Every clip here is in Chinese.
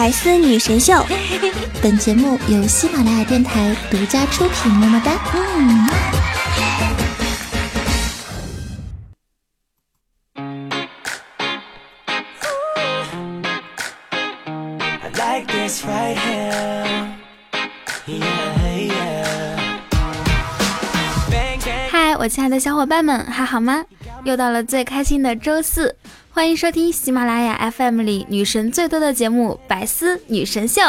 百思女神秀，本节目由喜马拉雅电台独家出品。么么哒，嗯。嗨，我亲爱的小伙伴们，还好吗？又到了最开心的周四。欢迎收听喜马拉雅 FM 里女神最多的节目《百思女神秀》。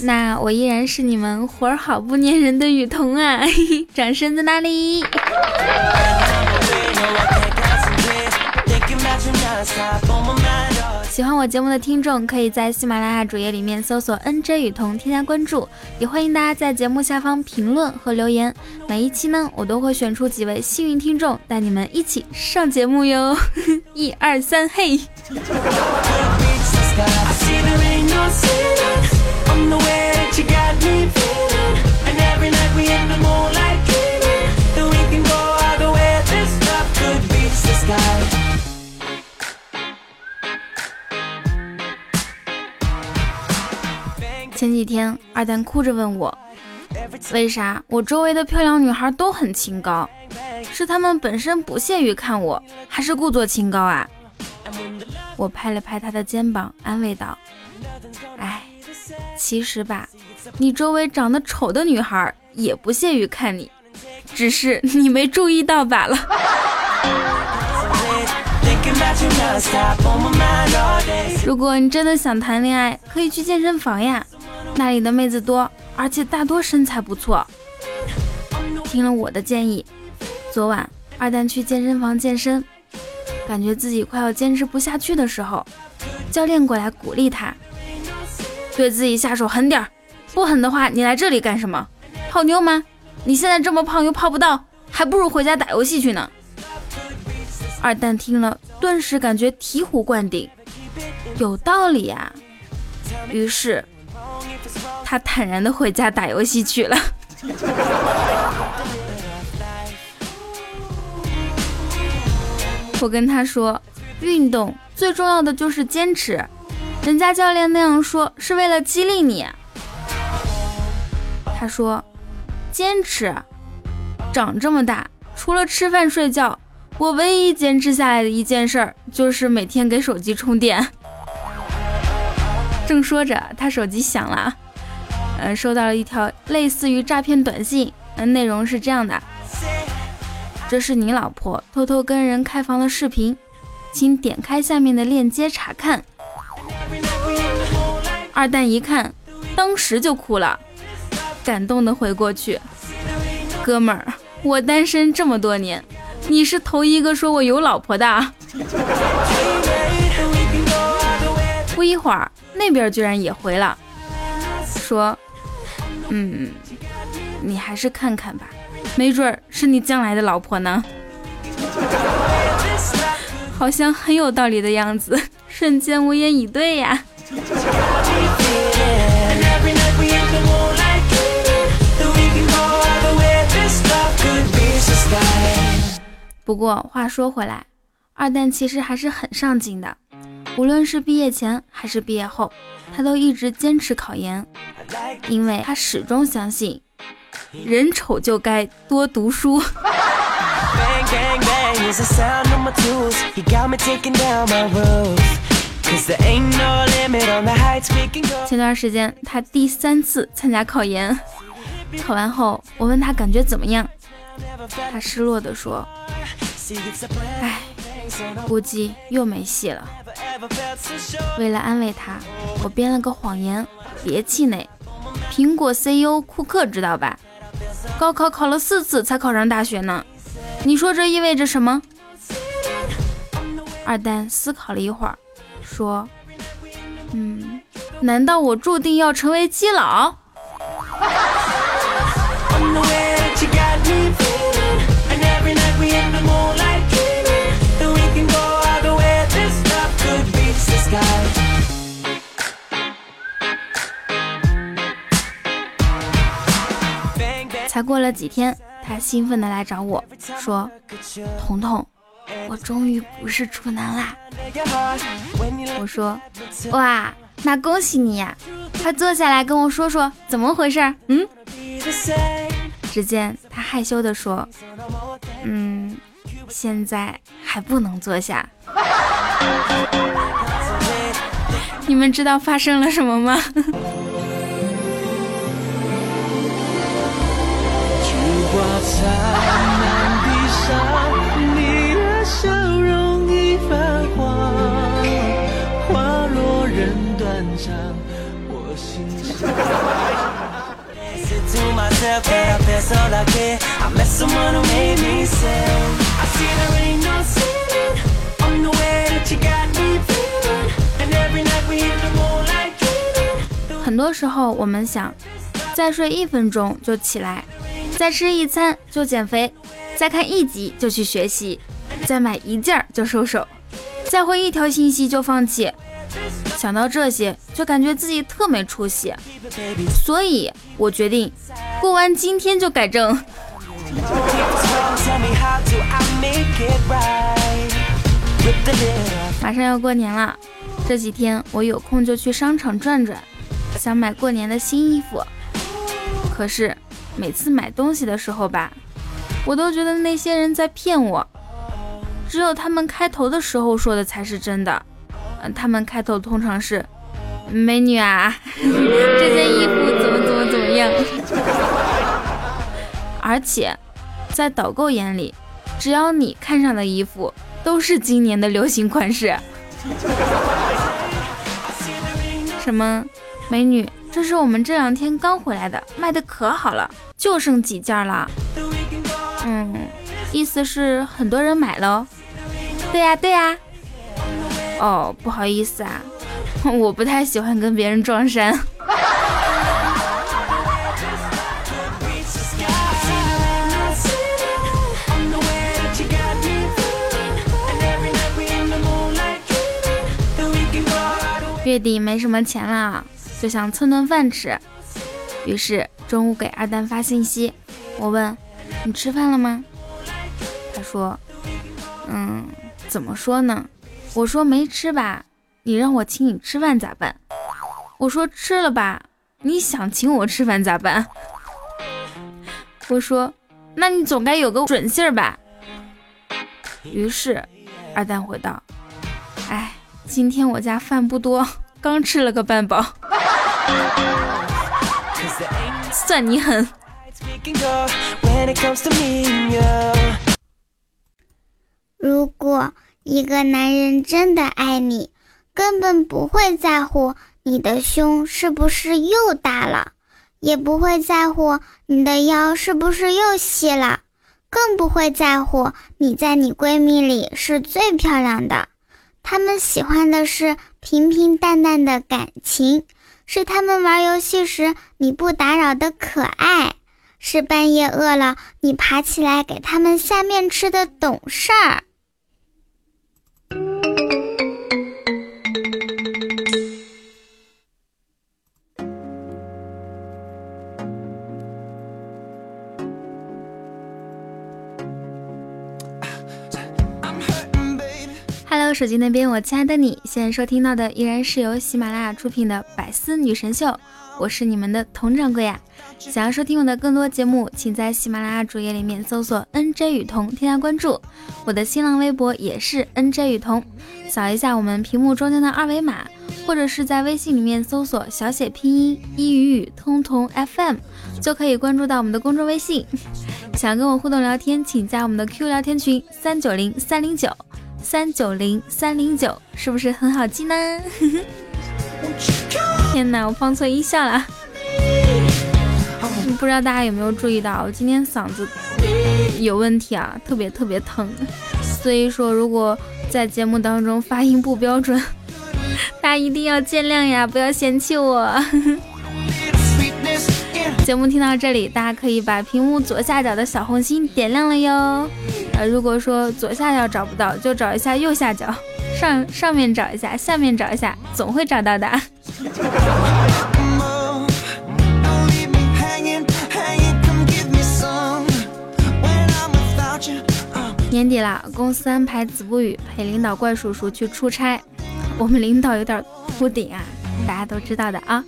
那我依然是你们活儿好不粘人的雨桐啊！掌声在哪里？喜欢我节目的听众，可以在喜马拉雅主页里面搜索 “nj 雨桐”添加关注，也欢迎大家在节目下方评论和留言。每一期呢，我都会选出几位幸运听众，带你们一起上节目哟！一二三，嘿！前几天，二蛋哭着问我，为啥我周围的漂亮女孩都很清高？是她们本身不屑于看我，还是故作清高啊？我拍了拍他的肩膀，安慰道：“哎，其实吧，你周围长得丑的女孩也不屑于看你，只是你没注意到罢了。”如果你真的想谈恋爱，可以去健身房呀。那里的妹子多，而且大多身材不错。听了我的建议，昨晚二蛋去健身房健身，感觉自己快要坚持不下去的时候，教练过来鼓励他，对自己下手狠点儿，不狠的话你来这里干什么？泡妞吗？你现在这么胖又泡不到，还不如回家打游戏去呢。二蛋听了，顿时感觉醍醐灌顶，有道理呀。于是。他坦然的回家打游戏去了。我跟他说，运动最重要的就是坚持。人家教练那样说是为了激励你。他说，坚持。长这么大，除了吃饭睡觉，我唯一坚持下来的一件事儿就是每天给手机充电。正说着，他手机响了。呃，收到了一条类似于诈骗短信，嗯内容是这样的：这是你老婆偷偷跟人开房的视频，请点开下面的链接查看。二蛋一看，当时就哭了，感动的回过去：“哥们儿，我单身这么多年，你是头一个说我有老婆的。”不一会儿，那边居然也回了，说。嗯，你还是看看吧，没准儿是你将来的老婆呢。好像很有道理的样子，瞬间无言以对呀。不过话说回来，二蛋其实还是很上进的，无论是毕业前还是毕业后，他都一直坚持考研。因为他始终相信，人丑就该多读书。前段时间他第三次参加考研，考完后我问他感觉怎么样，他失落地说：“唉，估计又没戏了。”为了安慰他，我编了个谎言，别气馁。苹果 CEO 库克知道吧？高考考了四次才考上大学呢。你说这意味着什么？二蛋思考了一会儿，说：“嗯，难道我注定要成为基佬？” 过了几天，他兴奋的来找我说：“彤彤，我终于不是处男啦。我说，哇，那恭喜你呀！快坐下来跟我说说怎么回事。嗯。只见他害羞地说，嗯，现在还不能坐下。你们知道发生了什么吗？很多时候，我们想再睡一分钟就起来，再吃一餐就减肥，再看一集就去学习，再买一件就收手，再回一条信息就放弃。想到这些，就感觉自己特没出息，所以我决定过完今天就改正。马上要过年了，这几天我有空就去商场转转。想买过年的新衣服，可是每次买东西的时候吧，我都觉得那些人在骗我。只有他们开头的时候说的才是真的。嗯，他们开头通常是“美女啊，这件衣服怎么怎么怎么样”。而且在导购眼里，只要你看上的衣服都是今年的流行款式。什么？美女，这是我们这两天刚回来的，卖的可好了，就剩几件了。嗯，意思是很多人买了。对呀，对呀。哦，不好意思啊，我不太喜欢跟别人撞衫。月底没什么钱了。就想蹭顿饭吃，于是中午给二蛋发信息，我问你吃饭了吗？他说，嗯，怎么说呢？我说没吃吧，你让我请你吃饭咋办？我说吃了吧，你想请我吃饭咋办？我说，那你总该有个准信儿吧？于是二蛋回道，今天我家饭不多，刚吃了个半饱。算你狠！如果一个男人真的爱你，根本不会在乎你的胸是不是又大了，也不会在乎你的腰是不是又细了，更不会在乎你在你闺蜜里是最漂亮的。他们喜欢的是平平淡淡的感情。是他们玩游戏时你不打扰的可爱，是半夜饿了你爬起来给他们下面吃的懂事儿。手机那边，我亲爱的你，现在收听到的依然是由喜马拉雅出品的《百思女神秀》，我是你们的佟掌柜呀。想要收听我的更多节目，请在喜马拉雅主页里面搜索 “nj 雨桐”，添加关注。我的新浪微博也是 “nj 雨桐”，扫一下我们屏幕中间的二维码，或者是在微信里面搜索小写拼音一语语通通 FM，就可以关注到我们的公众微信。想跟我互动聊天，请加我们的 Q 聊天群三九零三零九。三九零三零九是不是很好记呢？天哪，我放错音效了。不知道大家有没有注意到，我今天嗓子有问题啊，特别特别疼。所以说，如果在节目当中发音不标准，大家一定要见谅呀，不要嫌弃我。节目听到这里，大家可以把屏幕左下角的小红心点亮了哟。如果说左下角找不到，就找一下右下角，上上面找一下，下面找一下，总会找到的。年底了，公司安排子不语陪领导怪叔叔去出差。我们领导有点秃顶啊，大家都知道的啊。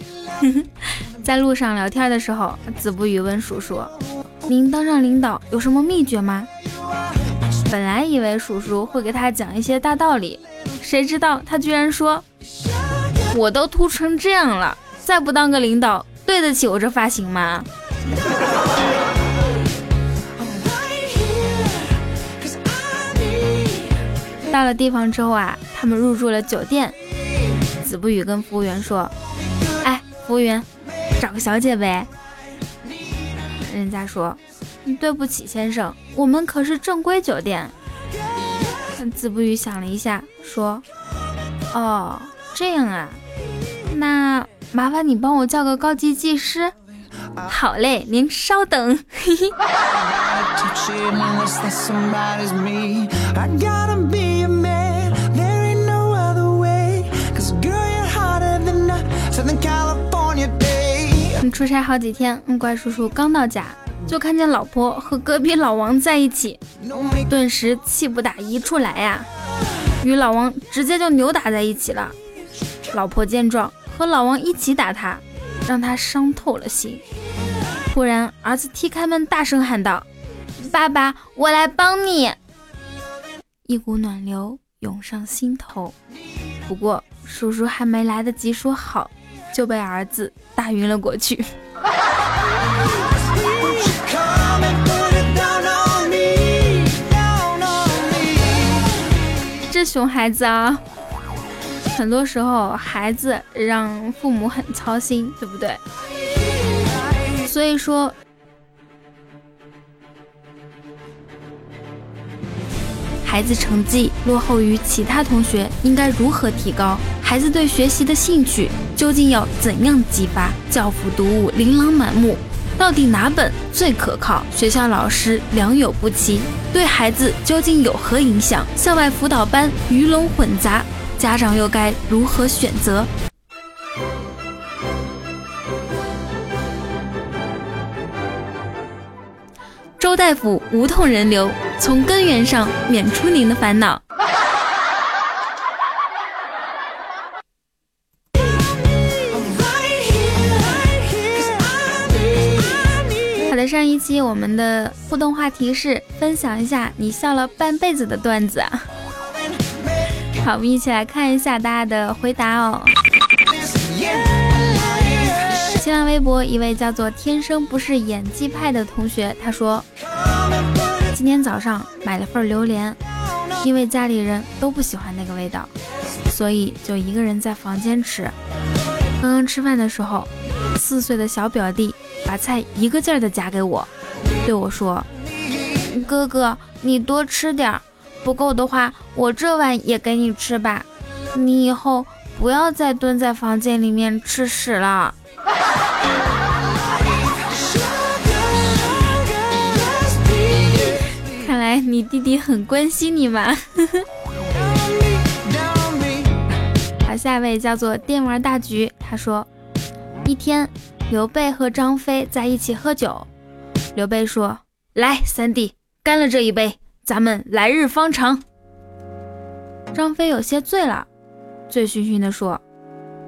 在路上聊天的时候，子不语问叔叔：“您当上领导有什么秘诀吗？”本来以为叔叔会给他讲一些大道理，谁知道他居然说：“我都秃成这样了，再不当个领导，对得起我这发型吗？”到了地方之后啊，他们入住了酒店。子不语跟服务员说：“哎，服务员，找个小姐呗。”人家说：“对不起，先生，我们可是正规酒店。”子不语想了一下，说：“哦，这样啊，那麻烦你帮我叫个高级技师。”好嘞，您稍等。嘿嘿。出差好几天，怪叔叔刚到家，就看见老婆和隔壁老王在一起，顿时气不打一处来呀，与老王直接就扭打在一起了。老婆见状，和老王一起打他，让他伤透了心。突然，儿子踢开门，大声喊道：“爸爸，我来帮你！”一股暖流涌上心头。不过，叔叔还没来得及说好。就被儿子打晕了过去。熊孩子啊，很多时候孩子让父母很操心，对不对？所以说。孩子成绩落后于其他同学，应该如何提高？孩子对学习的兴趣究竟要怎样激发？教辅读物琳琅满目，到底哪本最可靠？学校老师良莠不齐，对孩子究竟有何影响？校外辅导班鱼龙混杂，家长又该如何选择？周大夫无痛人流，从根源上免除您的烦恼。上一期我们的互动话题是分享一下你笑了半辈子的段子。好，我们一起来看一下大家的回答哦。新浪微博一位叫做“天生不是演技派”的同学，他说：“今天早上买了份榴莲，因为家里人都不喜欢那个味道，所以就一个人在房间吃。刚刚吃饭的时候，四岁的小表弟把菜一个劲儿的夹给我，对我说：‘哥哥，你多吃点儿，不够的话，我这碗也给你吃吧。你以后不要再蹲在房间里面吃屎了。’”看来你弟弟很关心你嘛。好，下一位叫做电玩大橘，他说：一天，刘备和张飞在一起喝酒，刘备说：“来，三弟，干了这一杯，咱们来日方长。”张飞有些醉了，醉醺醺的说：“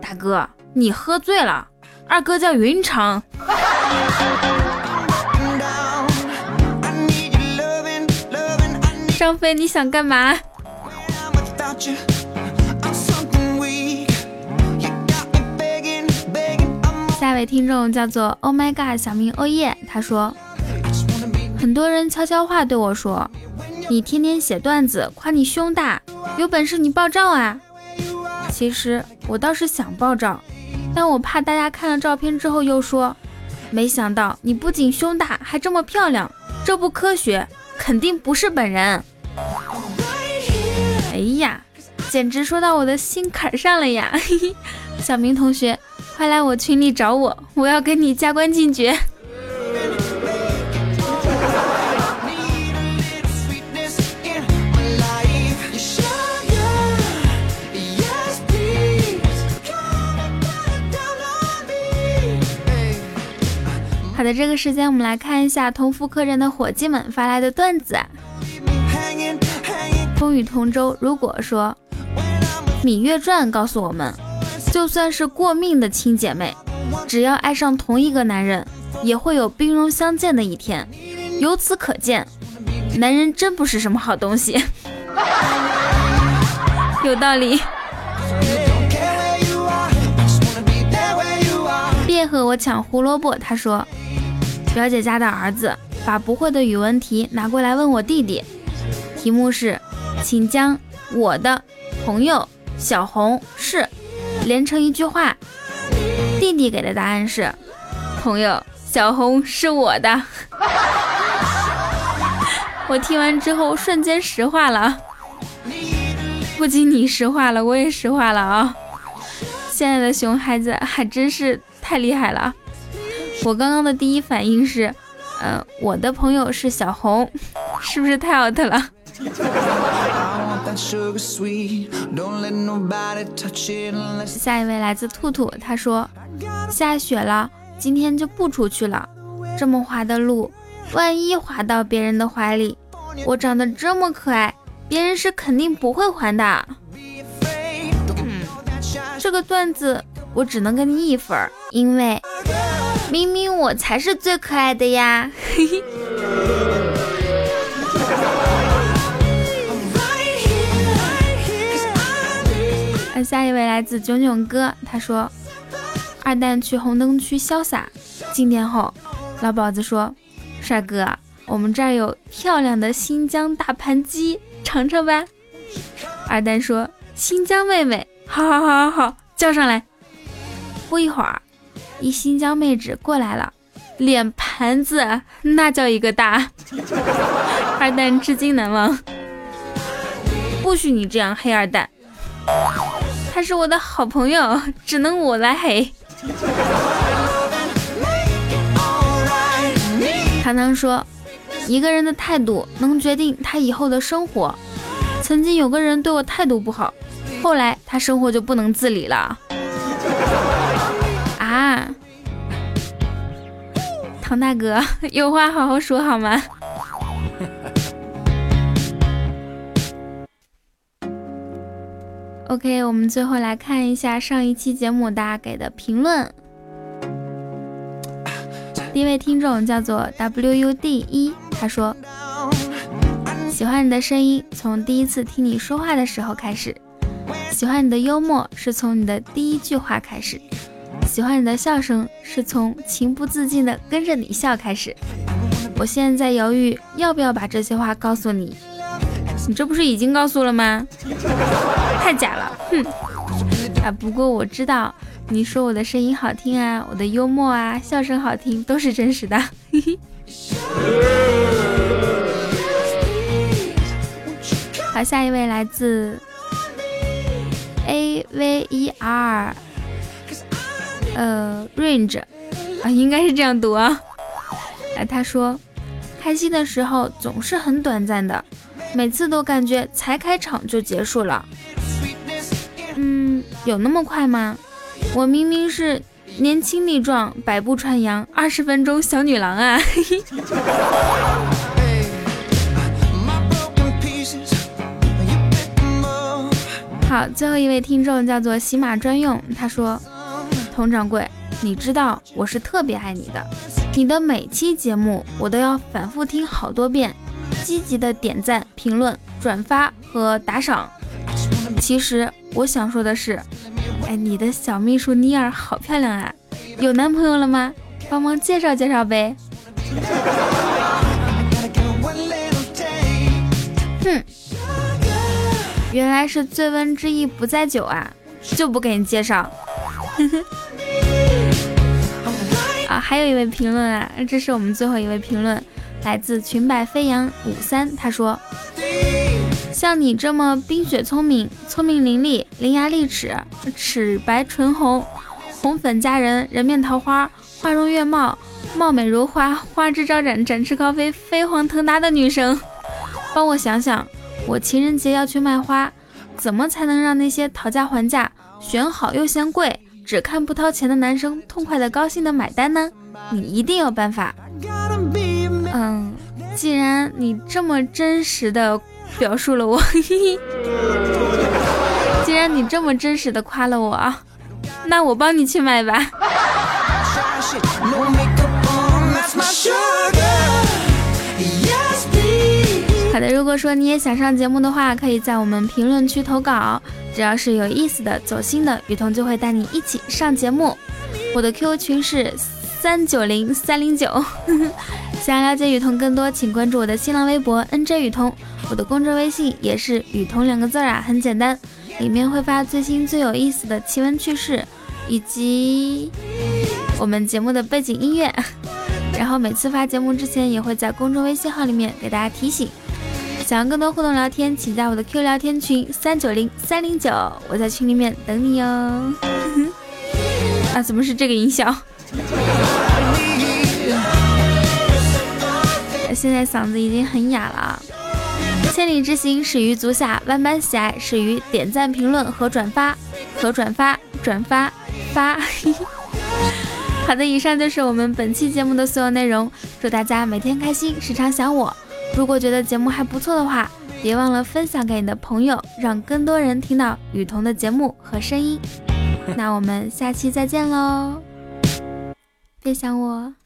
大哥，你喝醉了。”二哥叫云长。张飞，你想干嘛？位听众叫做 Oh my god，小名欧耶，他说，很多人悄悄话对我说，你天天写段子夸你胸大，有本事你爆照啊。其实我倒是想爆照。但我怕大家看了照片之后又说，没想到你不仅胸大，还这么漂亮，这不科学，肯定不是本人。哎呀，简直说到我的心坎上了呀！小明同学，快来我群里找我，我要跟你加官进爵。好的，这个时间我们来看一下同福客栈的伙计们发来的段子。风雨同舟如果说，《芈月传》告诉我们，就算是过命的亲姐妹，只要爱上同一个男人，也会有兵戎相见的一天。由此可见，男人真不是什么好东西。有道理。别和我抢胡萝卜。他说，表姐家的儿子把不会的语文题拿过来问我弟弟，题目是，请将我的朋友小红连成一句话。弟弟给的答案是，朋友小红是我的。我听完之后瞬间石化了，不仅你石化了，我也石化了啊！现在的熊孩子还真是。太厉害了！我刚刚的第一反应是，嗯，我的朋友是小红，是不是太 out 了？下一位来自兔兔，他说下雪了，今天就不出去了。这么滑的路，万一滑到别人的怀里，我长得这么可爱，别人是肯定不会还的。嗯，这个段子。我只能给你一分，因为明明我才是最可爱的呀！嘿嘿。下一位来自囧囧哥，他说：“二蛋去红灯区潇洒，进店后，老鸨子说：‘帅哥，我们这儿有漂亮的新疆大盘鸡，尝尝吧。’二蛋说：‘新疆妹妹，好好好好好，叫上来。’”不一会儿，一新疆妹纸过来了，脸盘子那叫一个大，二蛋至今难忘。不许你这样黑二蛋，他是我的好朋友，只能我来黑。糖糖说，一个人的态度能决定他以后的生活。曾经有个人对我态度不好，后来他生活就不能自理了。啊，唐大哥，有话好好说好吗？OK，我们最后来看一下上一期节目大家给的评论。第一位听众叫做 WUD 一，他说喜欢你的声音，从第一次听你说话的时候开始；喜欢你的幽默，是从你的第一句话开始。喜欢你的笑声，是从情不自禁的跟着你笑开始。我现在在犹豫要不要把这些话告诉你，你这不是已经告诉了吗？太假了，哼！啊，不过我知道你说我的声音好听啊，我的幽默啊，笑声好听，都是真实的。嘿嘿。好，下一位来自 A V E R。呃，range 啊，应该是这样读啊。哎，他说，开心的时候总是很短暂的，每次都感觉才开场就结束了。嗯，有那么快吗？我明明是年轻力壮、百步穿杨、二十分钟小女郎啊！好，最后一位听众叫做喜马专用，他说。佟掌柜，你知道我是特别爱你的，你的每期节目我都要反复听好多遍，积极的点赞、评论、转发和打赏。其实我想说的是，哎，你的小秘书妮儿好漂亮啊，有男朋友了吗？帮忙介绍介绍呗。哼，原来是醉翁之意不在酒啊，就不给你介绍。呵呵。啊，还有一位评论啊，这是我们最后一位评论，来自裙摆飞扬五三，他说：像你这么冰雪聪明、聪明伶俐、伶牙俐齿、齿白唇红、红粉佳人、人面桃花、花容月貌、貌美如花、花枝招展、展翅高飞、飞黄腾达的女生，帮我想想，我情人节要去卖花，怎么才能让那些讨价还价、选好又嫌贵？只看不掏钱的男生痛快的、高兴的买单呢？你一定有办法。嗯，既然你这么真实的表述了我。既然你这么真实的夸了我，那我帮你去买吧。好的，如果说你也想上节目的话，可以在我们评论区投稿，只要是有意思的、走心的，雨桐就会带你一起上节目。我的 QQ 群是三九零三零九。想要了解雨桐更多，请关注我的新浪微博 NJ 雨桐，我的公众微信也是雨桐两个字啊，很简单，里面会发最新最有意思的奇闻趣事，以及我们节目的背景音乐。然后每次发节目之前，也会在公众微信号里面给大家提醒。想要更多互动聊天，请加我的 Q 聊天群三九零三零九，我在群里面等你哟。啊，怎么是这个音效？现在嗓子已经很哑了。千里之行始于足下，万般喜爱始于点赞、评论和转发，和转发、转发、发。好的，以上就是我们本期节目的所有内容。祝大家每天开心，时常想我。如果觉得节目还不错的话，别忘了分享给你的朋友，让更多人听到雨桐的节目和声音。那我们下期再见喽！别想我。